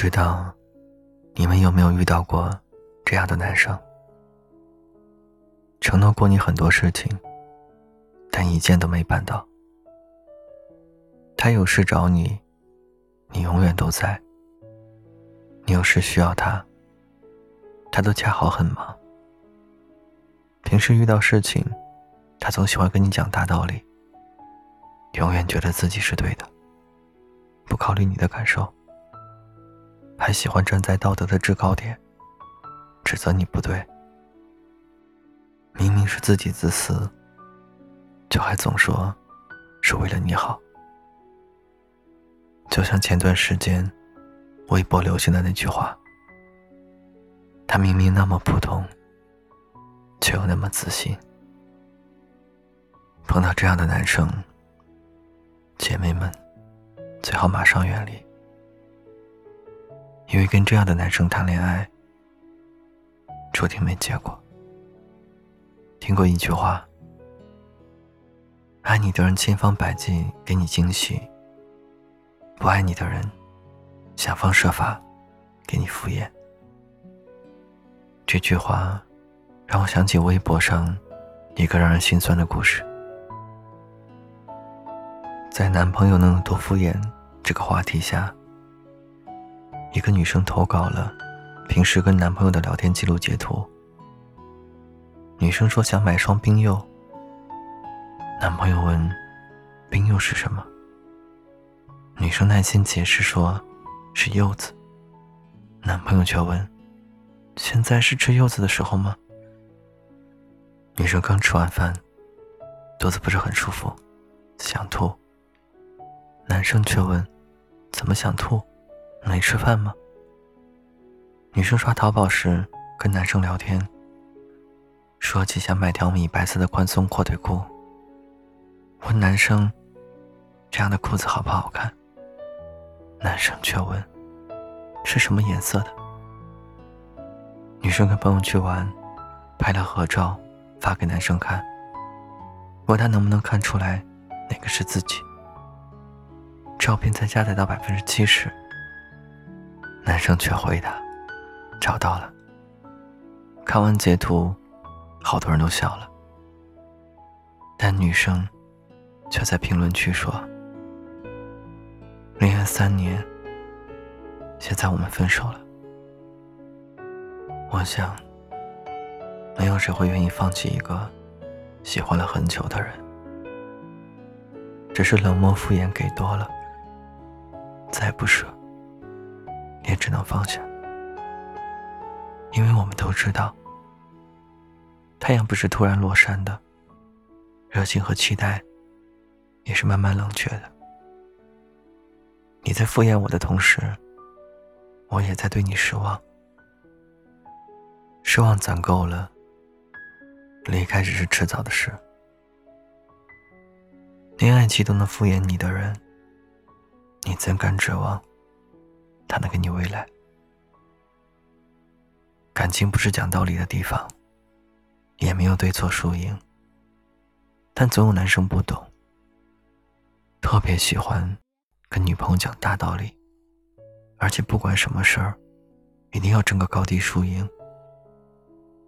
不知道，你们有没有遇到过这样的男生？承诺过你很多事情，但一件都没办到。他有事找你，你永远都在；你有事需要他，他都恰好很忙。平时遇到事情，他总喜欢跟你讲大道理，永远觉得自己是对的，不考虑你的感受。还喜欢站在道德的制高点，指责你不对。明明是自己自私，就还总说是为了你好。就像前段时间微博流行的那句话：“他明明那么普通，却又那么自信。”碰到这样的男生，姐妹们最好马上远离。因为跟这样的男生谈恋爱，注定没结果。听过一句话：“爱你的人千方百计给你惊喜，不爱你的人想方设法给你敷衍。”这句话让我想起微博上一个让人心酸的故事。在男朋友能有多敷衍这个话题下。一个女生投稿了平时跟男朋友的聊天记录截图。女生说想买双冰柚。男朋友问：“冰柚是什么？”女生耐心解释说：“是柚子。”男朋友却问：“现在是吃柚子的时候吗？”女生刚吃完饭，肚子不是很舒服，想吐。男生却问：“怎么想吐？”没吃饭吗？女生刷淘宝时跟男生聊天，说起想买条米白色的宽松阔腿裤。问男生：“这样的裤子好不好看？”男生却问：“是什么颜色的？”女生跟朋友去玩，拍了合照发给男生看，问他能不能看出来哪个是自己。照片才加载到百分之七十。男生却回答：“找到了。”看完截图，好多人都笑了，但女生却在评论区说：“恋爱三年，现在我们分手了。我想，没有谁会愿意放弃一个喜欢了很久的人，只是冷漠敷衍给多了，再不舍。”也只能放下，因为我们都知道，太阳不是突然落山的，热情和期待也是慢慢冷却的。你在敷衍我的同时，我也在对你失望。失望攒够了，离开只是迟早的事。恋爱期都能敷衍你的人，你怎敢指望？他能给你未来。感情不是讲道理的地方，也没有对错输赢。但总有男生不懂，特别喜欢跟女朋友讲大道理，而且不管什么事儿，一定要争个高低输赢，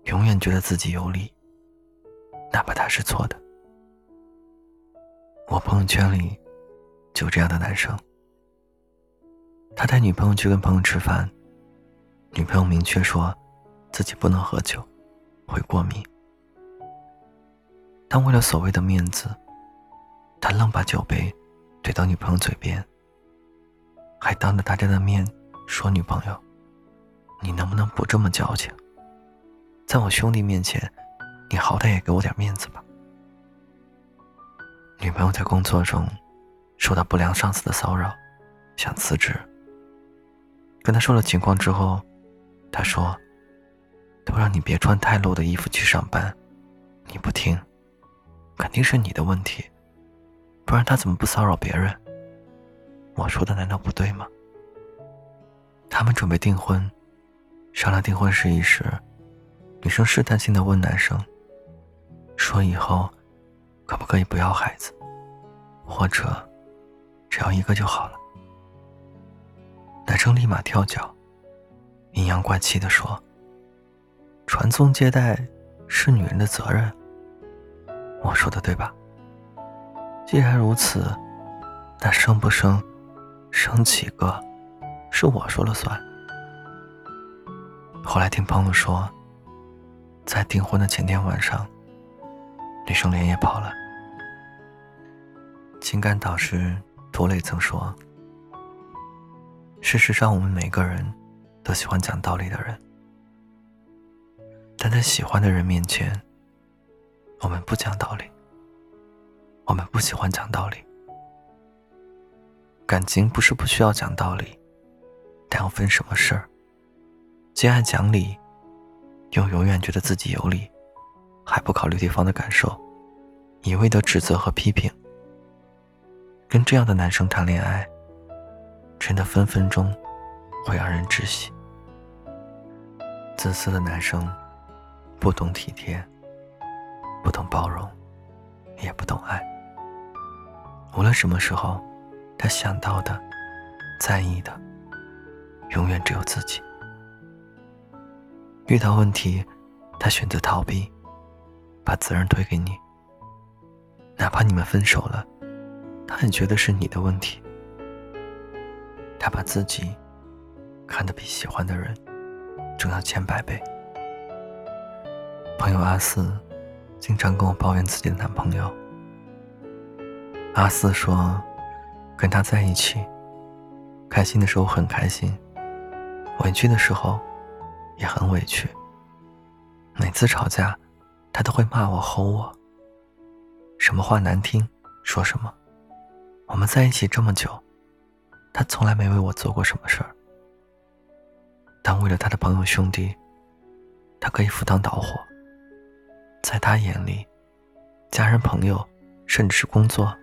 永远觉得自己有理，哪怕他是错的。我朋友圈里就这样的男生。他带女朋友去跟朋友吃饭，女朋友明确说，自己不能喝酒，会过敏。但为了所谓的面子，他愣把酒杯怼到女朋友嘴边，还当着大家的面说女朋友：“你能不能不这么矫情？在我兄弟面前，你好歹也给我点面子吧。”女朋友在工作中受到不良上司的骚扰，想辞职。跟他说了情况之后，他说：“都让你别穿太露的衣服去上班，你不听，肯定是你的问题，不然他怎么不骚扰别人？我说的难道不对吗？”他们准备订婚，商量订婚事宜时，女生试探性的问男生：“说以后可不可以不要孩子，或者只要一个就好了？”男生立马跳脚，阴阳怪气地说：“传宗接代是女人的责任。”我说的对吧？既然如此，那生不生，生几个，是我说了算。后来听朋友说，在订婚的前天晚上，女生连夜跑了。情感导师涂磊曾说：“事实上，我们每个人都喜欢讲道理的人，但在喜欢的人面前，我们不讲道理。我们不喜欢讲道理。感情不是不需要讲道理，但要分什么事儿。”既爱讲理，又永远觉得自己有理，还不考虑对方的感受，一味的指责和批评。跟这样的男生谈恋爱，真的分分钟会让人窒息。自私的男生，不懂体贴，不懂包容，也不懂爱。无论什么时候，他想到的、在意的，永远只有自己。遇到问题，他选择逃避，把责任推给你。哪怕你们分手了，他也觉得是你的问题。他把自己看得比喜欢的人重要千百倍。朋友阿四经常跟我抱怨自己的男朋友。阿四说，跟他在一起，开心的时候很开心，委屈的时候。也很委屈。每次吵架，他都会骂我、吼我，什么话难听说什么。我们在一起这么久，他从来没为我做过什么事儿。但为了他的朋友兄弟，他可以赴汤蹈火。在他眼里，家人、朋友，甚至是工作，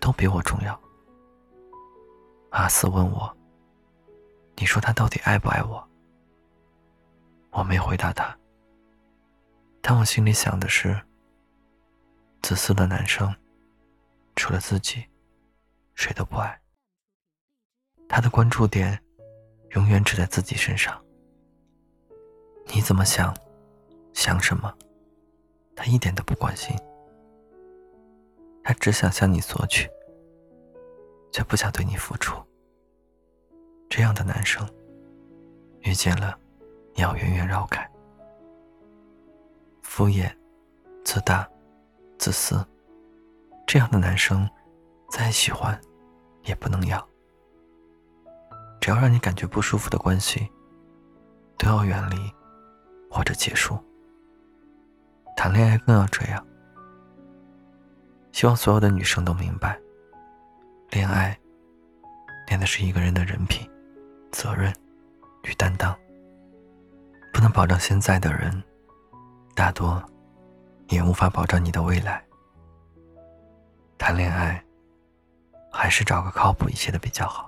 都比我重要。阿四问我：“你说他到底爱不爱我？”我没回答他，但我心里想的是：自私的男生，除了自己，谁都不爱。他的关注点永远只在自己身上。你怎么想，想什么，他一点都不关心。他只想向你索取，却不想对你付出。这样的男生，遇见了。你要远远绕开。敷衍、自大、自私，这样的男生，再喜欢，也不能要。只要让你感觉不舒服的关系，都要远离，或者结束。谈恋爱更要这样。希望所有的女生都明白，恋爱，练的是一个人的人品、责任与担当。不能保障现在的人，大多也无法保障你的未来。谈恋爱，还是找个靠谱一些的比较好。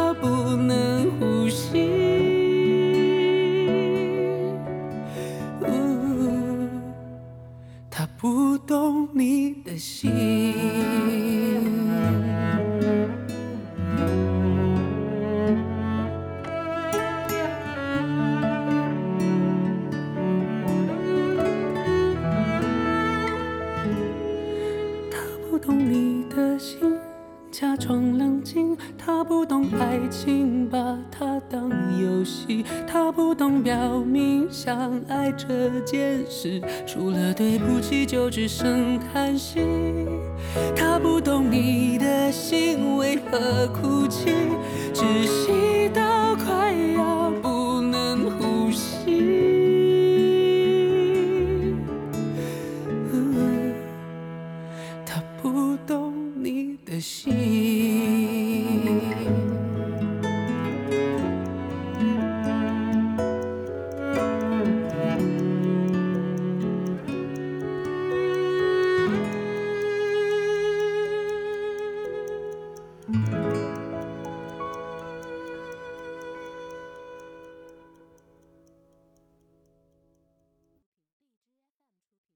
懂你的心。相爱这件事，除了对不起就只剩叹息。他不懂你的心为何哭泣，窒息